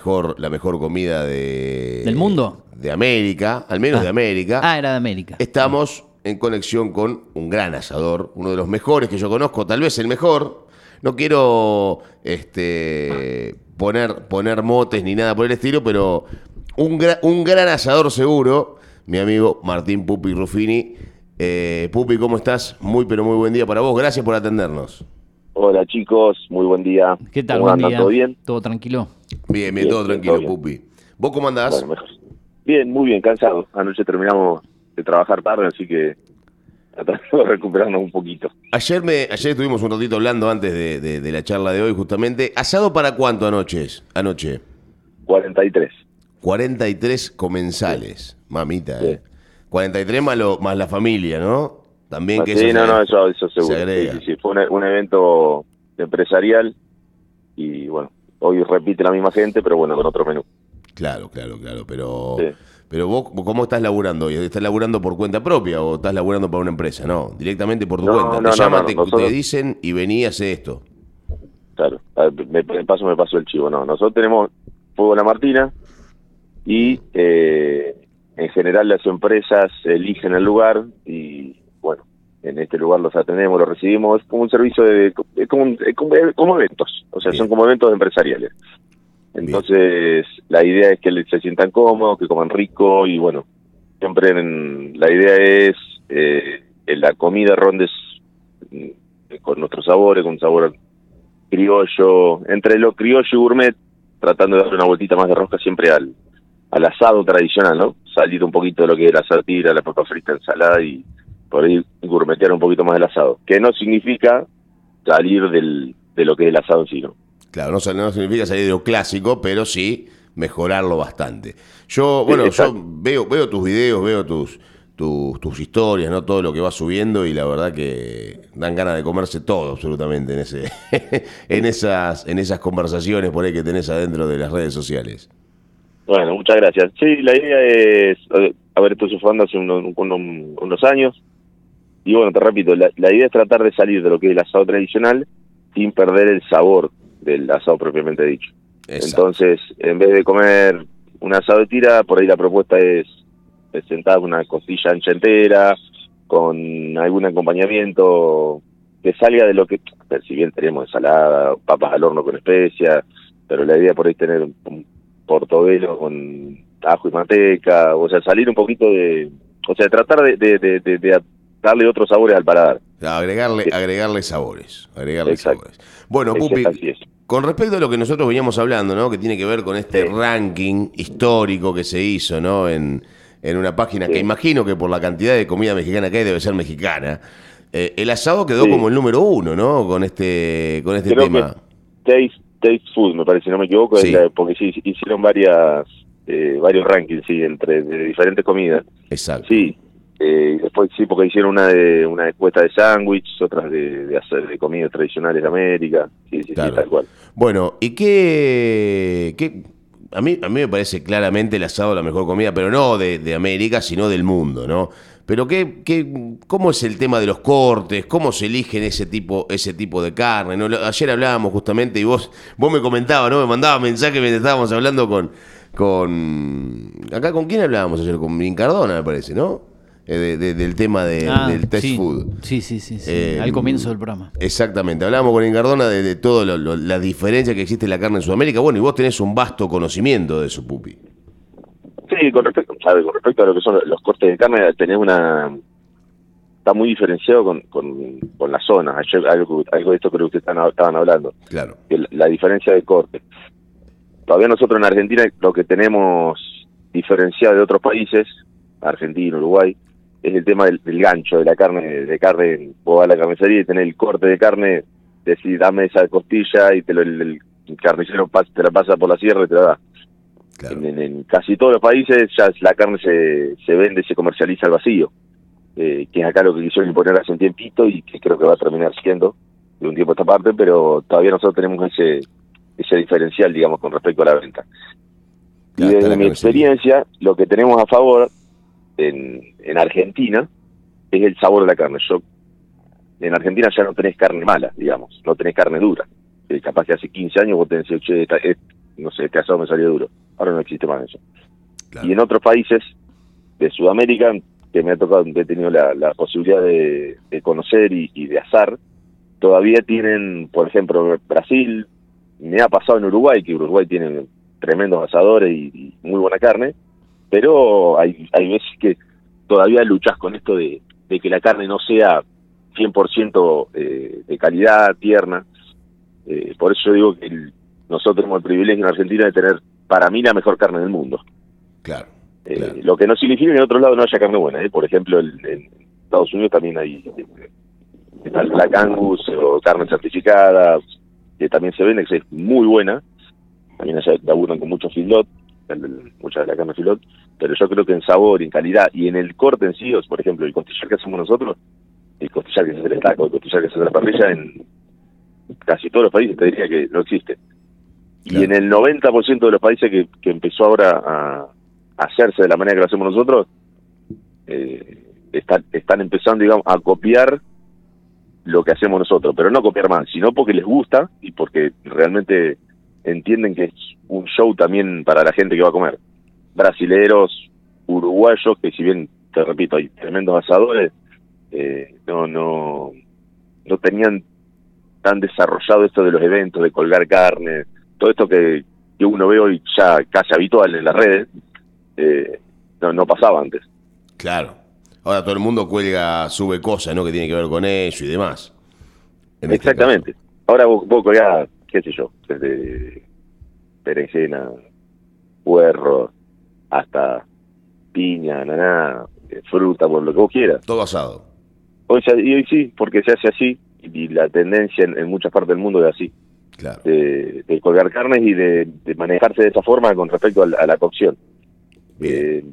mejor, la mejor comida de... ¿Del mundo? De América, al menos Ah. de América. Ah, era de América. Estamos en conexión con un gran asador, uno de los mejores que yo conozco, tal vez el mejor. No quiero este, poner, poner motes ni nada por el estilo, pero un, gra- un gran asador seguro, mi amigo Martín Pupi Ruffini. Eh, Pupi, ¿cómo estás? Muy, pero muy buen día para vos. Gracias por atendernos. Hola chicos, muy buen día. ¿Qué tal? ¿Cómo Buen andan? día. ¿Todo bien? ¿Todo tranquilo? Bien, bien, Bien, todo tranquilo, todo bien. Pupi. ¿Vos cómo andás? Bueno, mejor. Bien, muy bien, cansado. Anoche terminamos de trabajar tarde, así que tratando de recuperarnos un poquito. Ayer, me, ayer estuvimos un ratito hablando antes de, de- de la charla de hoy, justamente. ¿Asado para cuánto anoche? Anoche. 43. 43 comensales, mamita, Sí. ¿eh? 43 más, lo- más la familia, ¿no? También que sí, eso no, se- no, eso, eso seguro. se. Sí, sí. Fue un evento empresarial y bueno, hoy repite la misma gente, pero bueno, con otro menú. Claro, claro, claro, pero... Sí. Pero vos, ¿cómo estás laburando hoy? ¿Estás laburando por cuenta propia o estás laburando para una empresa? No, directamente por tu No, cuenta. no, te no, llaman, no, te, nosotros- te dicen y vení, hace esto. Claro, ver, me, me paso, me paso el chivo. No, nosotros tenemos Fuego La Martina y eh, en general las empresas eligen el lugar y bueno, en este lugar los atendemos, los recibimos. Es como un servicio de, es como, un- es como, eventos, o sea, Bien. son como eventos empresariales. Entonces, la idea es que se sientan cómodos, que coman rico y bueno, siempre en- la idea es eh, la comida ronde mm, con nuestros sabores, con un sabor criollo, entre lo criollo y gourmet, tratando de darle una vueltita más de rosca siempre al, al asado tradicional, ¿no? Salir un poquito de lo que es la satira, la papa frita, ensalada y por ahí gourmetear un poquito más el asado. Que no significa salir del, de lo que es el asado en sí, ¿no? Claro, no, no significa salir de lo clásico, pero sí mejorarlo bastante. Yo, bueno, yo veo, veo tus videos, veo tus, tus, tus historias, ¿no? Todo lo que vas subiendo y la verdad que dan ganas de comerse todo absolutamente en ese, en esas, en esas conversaciones por ahí que tenés adentro de las redes sociales. Bueno, muchas gracias. Sí, la idea es, se fue dando hace unos, unos- unos años, y bueno, te repito, la, la idea es tratar de salir de lo que es el asado tradicional sin perder el sabor del asado propiamente dicho. Exacto. Entonces, en vez de comer un asado de tira, por ahí la propuesta es, es sentar una costilla ancha entera, con algún acompañamiento que salga de lo que, si bien tenemos ensalada, papas al horno con especias, pero la idea por ahí es tener un, portobelo con ajo y manteca, o sea, salir un poquito de, o sea, tratar de- de- de darle otros sabores al paladar. Agregarle, Sí. agregarle sabores. Agregarle Exacto. sabores. Bueno, Pupi, con respecto a lo que nosotros veníamos hablando, ¿no? Que tiene que ver con este Sí. ranking histórico que se hizo, ¿no? En, en una página que imagino que por la cantidad de comida mexicana que hay debe ser mexicana. Eh, el asado quedó como el número uno, ¿no? Con este, con este Creo tema. Taste, Taste Food, me parece, si no me equivoco, la- porque sí, hicieron varias, eh, varios rankings, sí, entre de diferentes comidas. Exacto. Sí, eh, después sí, porque hicieron una de una encuesta de sándwich, otras de, de, hacer- de comidas tradicionales de América, sí, sí, Claro. sí, tal cual. Bueno, ¿y qué, qué- a, mí, a mí me parece claramente el asado la mejor comida, pero no de, de América, sino del mundo, ¿no? Pero qué, qué, ¿cómo es el tema de los cortes? ¿Cómo se eligen ese tipo, ese tipo de carne? ¿no? Ayer hablábamos justamente y vos, vos me comentabas, ¿no? Me mandabas mensajes mientras estábamos hablando con, con... ¿Acá con quién hablábamos ayer? Con Cardona, me parece, ¿no? Eh, de- de- del tema de- Ah, del test sí. food. Sí, sí, sí. sí. Eh, Al comienzo del programa. Exactamente, hablábamos con Incardona de, de todo lo- lo- la diferencia que existe en la carne en Sudamérica. Bueno, y vos tenés un vasto conocimiento de eso, Pupi. Sí, con respecto, sabe, con respecto a lo que son los cortes de carne, tenés una... Está muy diferenciado con, con, con la zona. Ayer, algo, algo de esto creo que ustedes estaban hablando. Claro. que la, la diferencia de corte. Todavía nosotros en Argentina lo que tenemos diferenciado de otros países, Argentina, Uruguay, es el tema del, del gancho, de la carne, de carne, vos vas a la carnicería y tenés el corte de carne, decís dame esa costilla y te lo, el, el carnicero pas- te la pasa por la sierra y te la da. Claro. En, en- en casi todos los países ya la carne se, se vende, se comercializa al vacío, eh, que es acá lo que quisieron imponer hace un tiempito y que creo que va a terminar siendo de un tiempo a esta parte, pero todavía nosotros tenemos ese ese diferencial, digamos, con respecto a la venta. Y Claro, desde mi experiencia, lo que tenemos a favor en, en Argentina es el sabor de la carne. Yo En Argentina ya no tenés carne mala, digamos, no tenés carne dura. Eh, capaz que hace 15 años vos tenés, che, esta- no sé, este asado me salió duro. Ahora no existe más eso. Y en otros países de Sudamérica, que me ha tocado, he tenido la, posibilidad de, conocer y, de asar, todavía tienen, por ejemplo, Brasil, me ha pasado en Uruguay, que Uruguay tiene tremendos asadores y, muy buena carne, pero hay, hay veces que todavía luchas con esto de, que la carne no sea 100% eh, de calidad, tierna. Eh, por eso yo digo que nosotros tenemos el privilegio en Argentina de tener, para mí, la mejor carne del mundo. Claro. Eh, lo que no significa que en otro lado no haya carne buena. Por ejemplo, en Estados Unidos también hay la Cangus o carne certificada, que también se vende, que es muy buena. También allá laburan con mucho filot, mucha de la carne filot pero yo creo que en sabor, en calidad y en el corte en sí, por ejemplo, el costillar que hacemos nosotros, el costillar que se hace el taco, el costillar que se hace la parrilla, en casi todos los países te diría que no existe. Y en el 90% de los países que, que empezó ahora a, hacerse de la manera que lo hacemos nosotros, eh, están empezando, digamos, a copiar lo que hacemos nosotros, pero no copiar más, sino porque les gusta y porque realmente entienden que es un show también para la gente que va a comer brasileros, uruguayos, que si bien, te repito, hay tremendos asadores, eh, no, no, no tenían tan desarrollado esto de los eventos, de colgar carne, todo esto que, que uno ve hoy ya casi habitual en las redes, eh, no, no pasaba antes. Claro. Ahora todo el mundo cuelga, sube cosas, ¿no? Que tiene que ver con eso y demás. Este Exactamente. Ahora vos, vos colgás, qué sé yo, desde berenjena, puerro, hasta piña, naná, eh, fruta, por lo que vos quieras. Todo asado. Hoy, y hoy sí, porque se hace así, y la tendencia en, muchas partes del mundo es así. Claro. De, colgar carnes y de, manejarse de esa forma con respecto a la, cocción. Eh,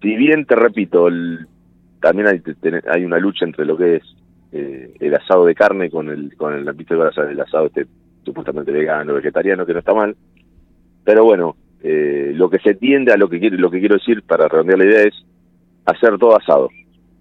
si bien, te repito, también hay, hay una lucha entre lo que es eh, el asado de carne con el con el, el asado este supuestamente vegano, vegetariano, que no está mal. Pero bueno, eh, lo que se tiende a lo que quiero, lo que quiero decir para redondear la idea es hacer todo asado.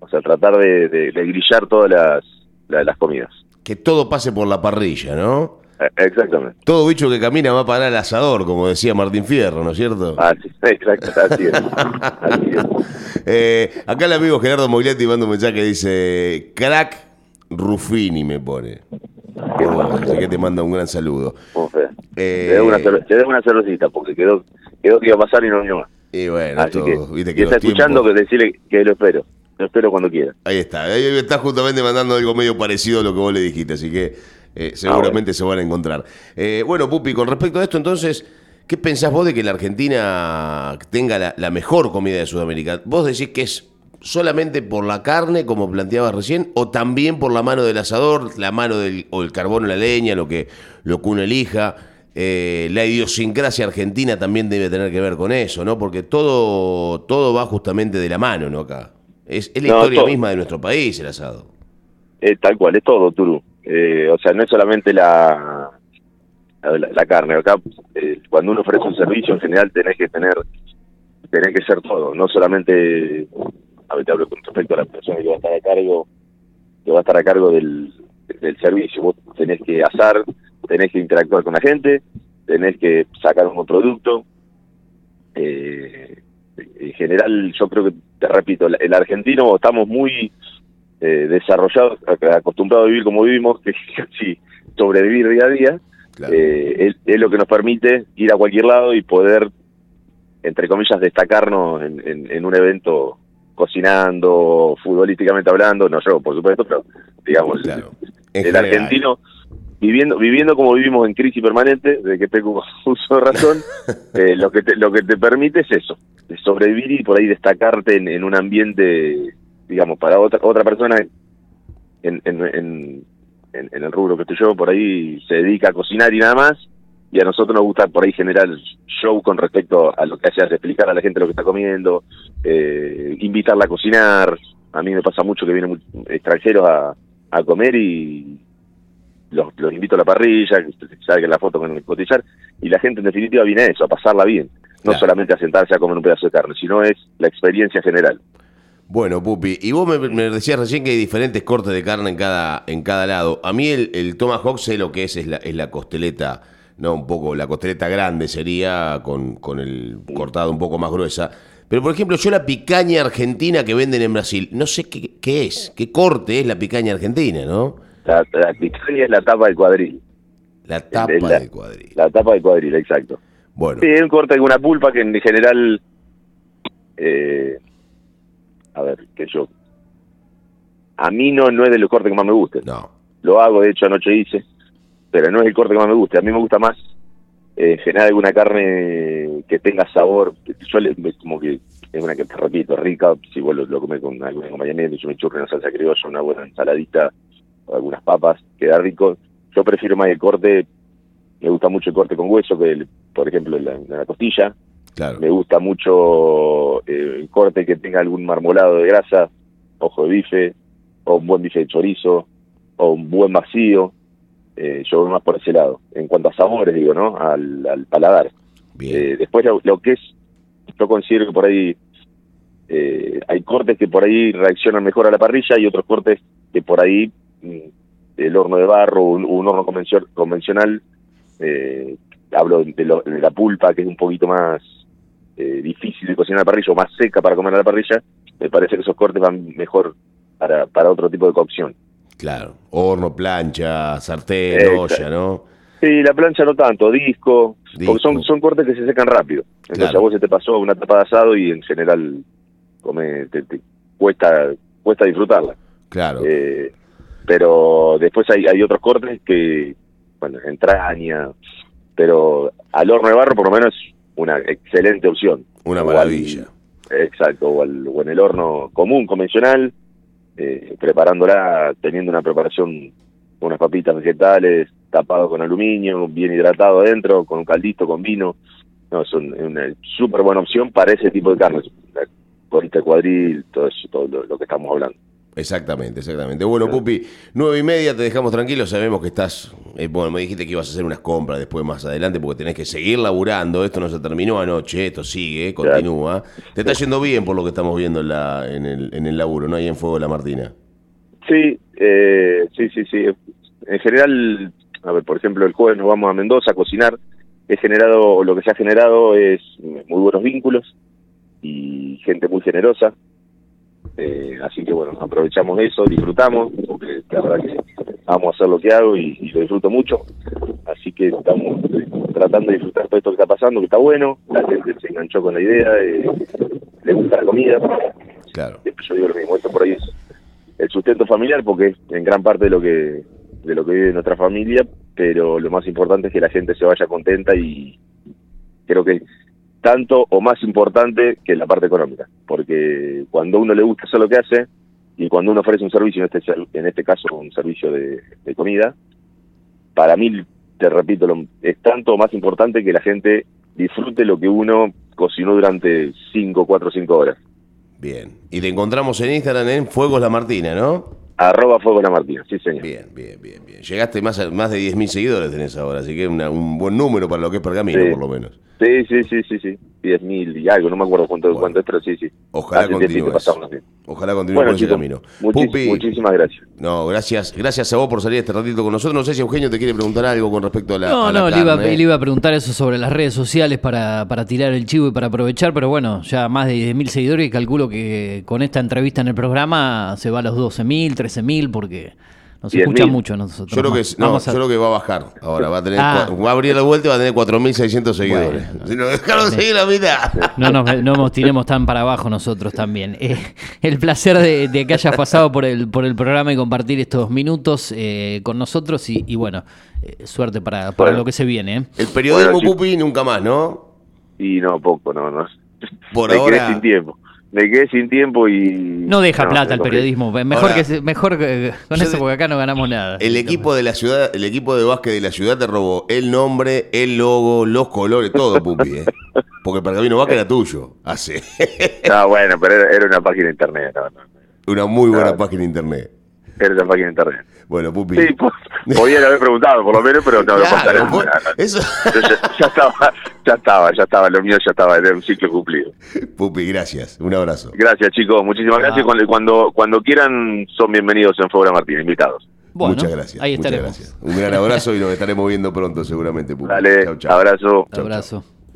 O sea, tratar de, grillar todas las, las, comidas. Que todo pase por la parrilla, ¿no? Eh, exactamente. Todo bicho que camina va a parar al asador, como decía Martín Fierro, ¿no es cierto? Ah, sí, exacto, así es. Eh, acá el amigo Gerardo Mogliati manda un mensaje que dice, crack Ruffini me pone. Así que te manda un gran saludo. Eh, te, debo una, cervecita porque quedó, quedó que iba a pasar y no vino más. Y bueno, Así que, viste que está escuchando que decirle que lo espero. Lo espero cuando quiera. Ahí está. Ahí está justamente mandando algo medio parecido a lo que vos le dijiste, así que eh, ah, seguramente se van a encontrar. Eh, bueno, Pupi, con respecto a esto, entonces, ¿qué pensás vos de que la Argentina tenga la, la mejor comida de Sudamérica? Vos decís que es solamente por la carne, como planteabas recién, o también por la mano del asador, la mano del, o el carbón o la leña, lo que, lo que uno elija. Eh, la idiosincrasia argentina también debe tener que ver con eso, ¿no? Porque todo, todo va justamente de la mano, ¿no? Acá. Es, la historia misma de nuestro país, el asado. Eh, tal cual, es todo, Turu. Eh, o sea, no es solamente la, la, carne. Acá, cuando uno ofrece un servicio, en general tenés que tener, tenés que ser todo. No solamente, a ver, te hablo con respecto a la persona que va a estar a cargo, que va a estar a cargo del, del servicio. Vos tenés que asar, tenés que interactuar con la gente, tenés que sacar un producto. Eh, en general, yo creo que, te repito, el argentino estamos muy eh, desarrollados, acostumbrados a vivir como vivimos, que casi sobrevivir día a día. Eh, es, lo que nos permite ir a cualquier lado y poder, entre comillas, destacarnos en, un evento cocinando, futbolísticamente hablando, no yo, por supuesto, pero digamos, el argentino viviendo viviendo como vivimos en crisis permanente, de que tengo uso de razón, eh, lo que te, lo que te permite es eso, de sobrevivir y por ahí destacarte en, un ambiente, digamos, para otra otra persona en, en, en, el rubro que estoy yo, por ahí se dedica a cocinar y nada más, y a nosotros nos gusta por ahí generar show con respecto a lo que hace, explicar a la gente lo que está comiendo, eh, invitarla a cocinar, a mí me pasa mucho que vienen extranjeros a, a comer y los, invito a la parrilla, que salga la foto con el cotizar, y la gente en definitiva viene a eso, a pasarla bien, no solamente a sentarse a comer un pedazo de carne, sino es la experiencia general. Bueno, Pupi, y vos me, decías recién que hay diferentes cortes de carne en cada, en cada lado. A mí el, el tomahawk sé lo que es, es la, es la costeleta no, un poco, la costeleta grande sería con, con el cortado un poco más gruesa. Pero, por ejemplo, yo la picaña argentina que venden en Brasil, no sé qué, qué es, qué corte es la picaña argentina, ¿no? La, la picaña es la tapa del cuadril. La tapa la- del cuadril. La tapa del cuadril, exacto. Bueno, Sí, es un corte con una pulpa que en general, eh, a ver, que yo, a mí no, no es de los cortes que más me gusten. no. Lo hago, de hecho anoche hice, pero no es el corte que más me guste. A mí me gusta más, eh, alguna carne que tenga sabor. Yo le, como que es una que te repito, rica. Si vos lo, lo comes con algún acompañamiento, yo me churro una salsa criolla, una buena ensaladita o algunas papas, queda rico. Yo prefiero más el corte, me gusta mucho el corte con hueso, que el- por ejemplo la, la costilla. Claro. Me gusta mucho eh, el corte que tenga algún marmolado de grasa, ojo de bife, o un buen bife de chorizo, o un buen vacío. Eh, yo voy más por ese lado. En cuanto a sabores, digo, ¿no? Al, al paladar. Bien. Eh, después lo, lo que es, yo considero que por ahí eh, hay cortes que por ahí reaccionan mejor a la parrilla y otros cortes que por ahí mm, el horno de barro, un, un horno convencio- convencional, eh, hablo de, lo- de la pulpa que es un poquito más eh, difícil de cocinar a la parrilla o más seca para comer a la parrilla, me parece que esos cortes van mejor para, para otro tipo de cocción. Claro. Horno, plancha, sartén, olla, ¿no? Sí, la plancha no tanto, disco, Disco. porque son, son cortes que se secan rápido. Entonces Claro. a vos se te pasó una tapa de asado y en general come, te, te cuesta cuesta disfrutarla. Claro. Eh, pero después hay, hay otros cortes que, bueno, entraña, pero al horno de barro por lo menos es una excelente opción. Una O al- maravilla. exacto, o, al- o en el horno común, convencional, eh, preparándola, teniendo una preparación con unas papitas vegetales, tapado con aluminio, bien hidratado adentro, con un caldito, con vino. No, es un- una súper buena opción para ese tipo de carnes. Colita de cuadril, todo eso, todo lo, lo que estamos hablando. Exactamente, exactamente. Bueno, Pupi, nueve y media, te dejamos tranquilo. Sabemos que estás. eh, bueno, me dijiste que ibas a hacer unas compras después más adelante porque tenés que seguir laburando. Esto no se terminó anoche, esto sigue, continúa. Te está yendo bien por lo que estamos viendo en, la, en, el, en el laburo, ¿no? Ahí en Fuego de la Martina. Sí, eh, sí, sí, sí. En general, a ver, por ejemplo, el jueves nos vamos a Mendoza a cocinar. He generado, lo que se ha generado es muy buenos vínculos y gente muy generosa. Eh, así que bueno, aprovechamos eso, disfrutamos, porque la verdad que vamos a hacer lo que hago y, y lo disfruto mucho. Así que estamos eh, tratando de disfrutar todo esto que está pasando, que está bueno. La gente se enganchó con la idea, eh, le gusta la comida Claro. yo digo lo mismo, esto por ahí es el sustento familiar porque es en gran parte de lo que de lo que vive nuestra familia, pero lo más importante es que la gente se vaya contenta y creo que tanto o más importante que la parte económica, porque cuando a uno le gusta hacer lo que hace y cuando uno ofrece un servicio, en este en este caso un servicio de, de comida, para mí, te repito, lo- es tanto o más importante que la gente disfrute lo que uno cocinó durante 5, 4, 5 horas. Bien. Y te encontramos en Instagram en Fuegos La Martina, ¿no? Arroba Fuego La Martina, sí señor. Bien, bien, bien, bien. Llegaste más, a- más de 10.000 seguidores tenés ahora, así que una- un buen número para lo que es Pergamino, Sí. por lo menos. Sí, sí, sí, sí, sí. 10.000 y algo, no me acuerdo cuánto, Bueno. cuánto es, pero sí, sí. Ojalá así. Ojalá continúe Bueno, por ese camino. muchis- Pupi, muchísimas gracias. No, gracias, gracias a vos por salir este ratito con nosotros. No sé si Eugenio te quiere preguntar algo con respecto a la. No, a la no, le iba, carne. le iba a preguntar eso sobre las redes sociales para, para tirar el chivo y para aprovechar, pero bueno, ya más de 10.000 seguidores y calculo que con esta entrevista en el programa se va a los 12.000, 13.000 porque nos 10.000. escucha mucho a nosotros. Yo creo, que, no, a- yo creo que va a bajar ahora. Va a, tener, Ah. va a abrir la vuelta y va a tener 4.600 seguidores. Bueno. si nos dejaron seguir la mitad. No nos, no nos tiremos tan para abajo nosotros también. Eh, el placer de, de que hayas pasado por el, por el programa y compartir estos minutos eh, con nosotros y, y bueno, eh, suerte para, para Bueno. lo que se viene. ¿eh? El periodismo, Bueno, sí. Pupi, nunca más, ¿no? Y no, poco, no, no. Por me ahora- quedé sin tiempo. Me quedé sin tiempo y... No deja plata el periodismo. Mejor Ahora, que se- mejor que- con eso porque acá no ganamos nada. El equipo de la ciudad, el equipo de básquet de la ciudad te robó el nombre, el logo, los colores, todo, Pupi, ¿eh? Porque el Pergamino Básquet era tuyo, hace No, bueno, pero era, una página de internet, no, una muy buena página de internet. Una página de internet. Bueno, Pupi. Sí, podían haber preguntado por lo menos, pero no, no Claro, eso, ya, ya estaba, ya estaba, ya estaba, lo mío ya estaba, era un ciclo cumplido. Pupi, gracias. Un abrazo. Gracias chicos, muchísimas gracias. Cuando, cuando, cuando quieran son bienvenidos en Fobra Martín, invitados. Bueno, muchas gracias. ahí muchas estaremos. gracias. Un gran abrazo y nos estaremos viendo pronto seguramente. Pupi. Dale, Chau, chau. abrazo. Abrazo.